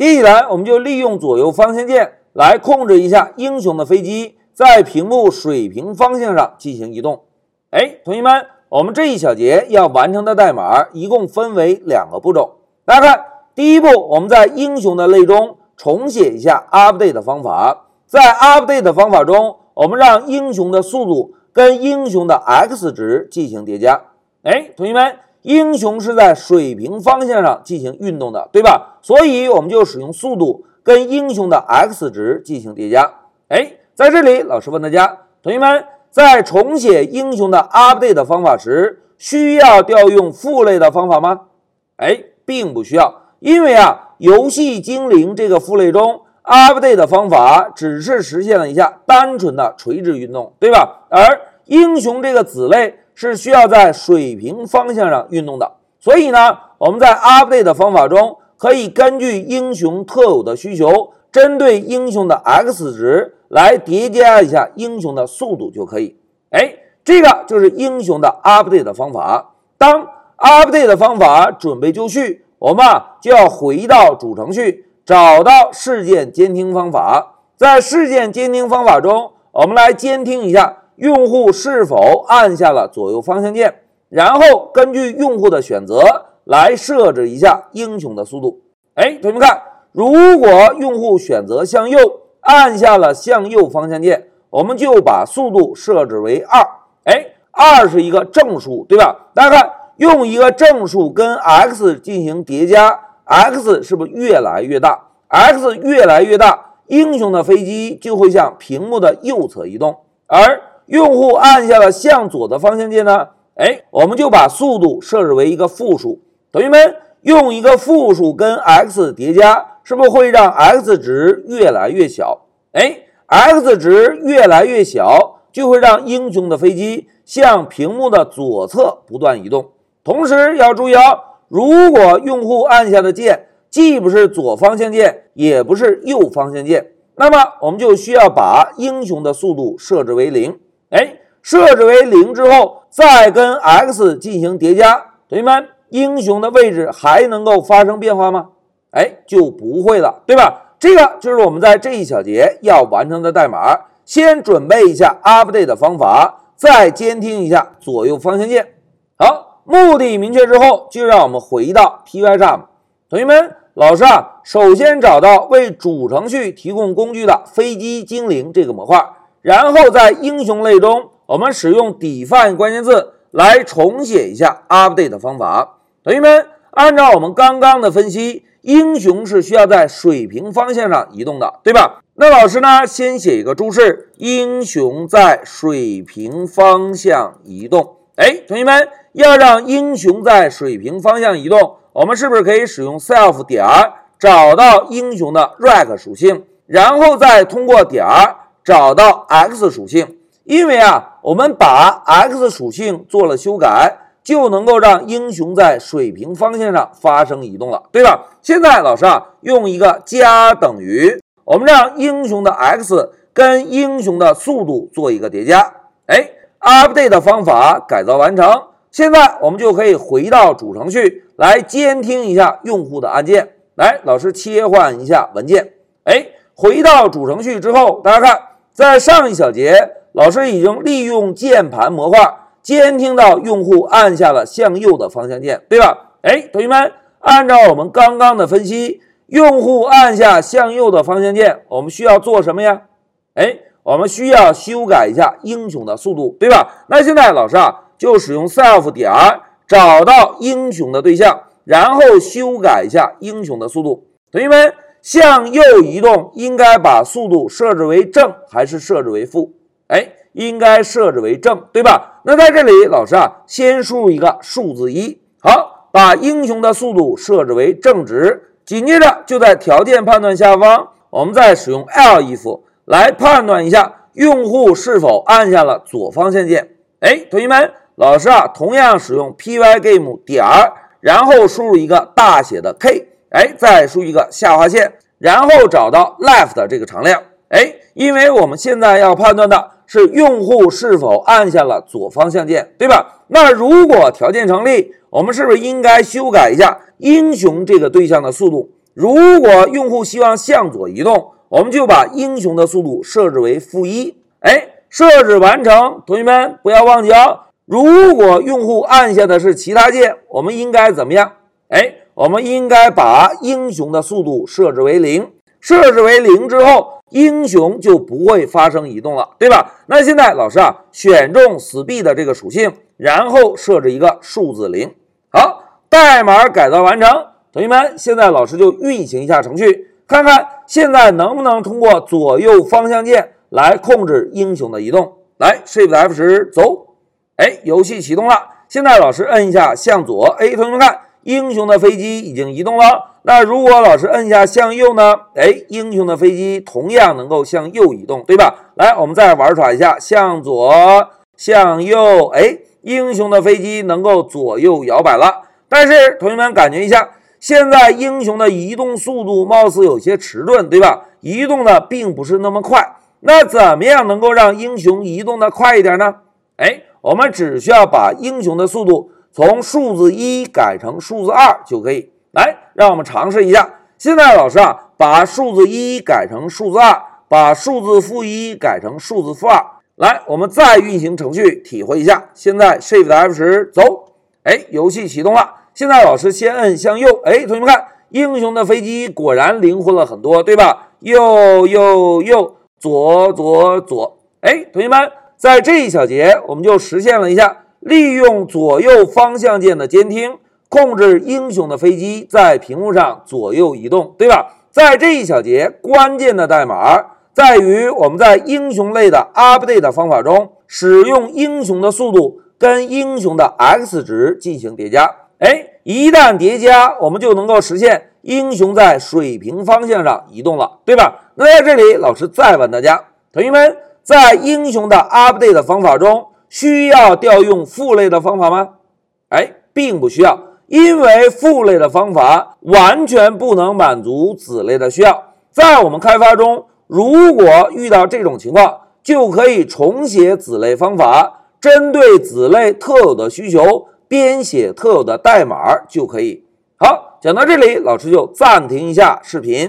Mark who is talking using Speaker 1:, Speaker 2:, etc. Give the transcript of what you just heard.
Speaker 1: 接下来，我们就利用左右方向键来控制一下英雄的飞机在屏幕水平方向上进行移动。哎，同学们，我们这一小节要完成的代码一共分为两个步骤。大家看，第一步，我们在英雄的类中重写一下 update 的方法。在 update 的方法中，我们让英雄的速度跟英雄的 x 值进行叠加。哎，同学们。英雄是在水平方向上进行运动的，对吧？所以我们就使用速度跟英雄的 x 值进行叠加。哎，在这里，老师问大家，同学们在重写英雄的 update 方法时，需要调用父类的方法吗？哎，并不需要，因为啊，游戏精灵这个父类中，update 的方法只是实现了一下单纯的垂直运动，对吧？而英雄这个子类。是需要在水平方向上运动的，所以呢，我们在 update 方法中可以根据英雄特有的需求，针对英雄的 x 值来叠加一下英雄的速度就可以。哎，这个就是英雄的 update 方法。当 update 的方法准备就绪，我们啊就要回到主程序，找到事件监听方法。在事件监听方法中，我们来监听一下。用户是否按下了左右方向键？然后根据用户的选择来设置一下英雄的速度。哎，同学们看，如果用户选择向右，按下了向右方向键，我们就把速度设置为二。哎，二是一个正数，对吧？大家看，用一个正数跟 x 进行叠加，x 是不是越来越大？x 越来越大，英雄的飞机就会向屏幕的右侧移动，而用户按下了向左的方向键呢？哎，我们就把速度设置为一个负数。同学们，用一个负数跟 x 叠加，是不是会让 x 值越来越小？哎，x 值越来越小，就会让英雄的飞机向屏幕的左侧不断移动。同时要注意哦，如果用户按下的键既不是左方向键，也不是右方向键，那么我们就需要把英雄的速度设置为零。设置为零之后，再跟 x 进行叠加，同学们，英雄的位置还能够发生变化吗？哎，就不会了，对吧？这个就是我们在这一小节要完成的代码。先准备一下 update 的方法，再监听一下左右方向键。好，目的明确之后，就让我们回到 Pycharm。同学们，老师啊，首先找到为主程序提供工具的飞机精灵这个模块。然后在英雄类中，我们使用 define 关键字来重写一下 update 方法。同学们，按照我们刚刚的分析，英雄是需要在水平方向上移动的，对吧？那老师呢，先写一个注释：英雄在水平方向移动。哎，同学们，要让英雄在水平方向移动，我们是不是可以使用 self 点找到英雄的 rect 属性，然后再通过点。找到 x 属性，因为啊，我们把 x 属性做了修改，就能够让英雄在水平方向上发生移动了，对吧？现在老师啊，用一个加等于，我们让英雄的 x 跟英雄的速度做一个叠加。哎，update 方法改造完成，现在我们就可以回到主程序来监听一下用户的按键。来，老师切换一下文件。哎，回到主程序之后，大家看。在上一小节，老师已经利用键盘模块监听到用户按下了向右的方向键，对吧？哎，同学们，按照我们刚刚的分析，用户按下向右的方向键，我们需要做什么呀？哎，我们需要修改一下英雄的速度，对吧？那现在老师啊，就使用 self 点找到英雄的对象，然后修改一下英雄的速度，同学们。向右移动应该把速度设置为正还是设置为负？哎，应该设置为正，对吧？那在这里，老师啊，先输入一个数字一，好，把英雄的速度设置为正值。紧接着就在条件判断下方，我们再使用 lif 来判断一下用户是否按下了左方向键。哎，同学们，老师啊，同样使用 pygame 点儿，然后输入一个大写的 K。哎，再输一个下划线，然后找到 left 这个常量。哎，因为我们现在要判断的是用户是否按下了左方向键，对吧？那如果条件成立，我们是不是应该修改一下英雄这个对象的速度？如果用户希望向左移动，我们就把英雄的速度设置为负一。哎，设置完成，同学们不要忘记哦。如果用户按下的是其他键，我们应该怎么样？哎，我们应该把英雄的速度设置为零。设置为零之后，英雄就不会发生移动了，对吧？那现在老师啊，选中 speed 的这个属性，然后设置一个数字零。好，代码改造完成。同学们，现在老师就运行一下程序，看看现在能不能通过左右方向键来控制英雄的移动。来，Shift F10，走。哎，游戏启动了。现在老师摁一下向左，哎，同学们看，英雄的飞机已经移动了。那如果老师摁一下向右呢？哎，英雄的飞机同样能够向右移动，对吧？来，我们再玩耍一下，向左、向右，哎，英雄的飞机能够左右摇摆了。但是同学们感觉一下，现在英雄的移动速度貌似有些迟钝，对吧？移动的并不是那么快。那怎么样能够让英雄移动的快一点呢？哎。我们只需要把英雄的速度从数字一改成数字二就可以。来，让我们尝试一下。现在老师啊，把数字一改成数字二，把数字负一改成数字负二。来，我们再运行程序，体会一下。现在 Shift F 十走，哎，游戏启动了。现在老师先摁向右，哎，同学们看，英雄的飞机果然灵活了很多，对吧？右右右，左左左，哎，同学们。在这一小节，我们就实现了一下利用左右方向键的监听，控制英雄的飞机在屏幕上左右移动，对吧？在这一小节，关键的代码在于我们在英雄类的 update 方法中，使用英雄的速度跟英雄的 x 值进行叠加。哎，一旦叠加，我们就能够实现英雄在水平方向上移动了，对吧？那在这里，老师再问大家，同学们。在英雄的 update 方法中，需要调用父类的方法吗？哎，并不需要，因为父类的方法完全不能满足子类的需要。在我们开发中，如果遇到这种情况，就可以重写子类方法，针对子类特有的需求编写特有的代码就可以。好，讲到这里，老师就暂停一下视频。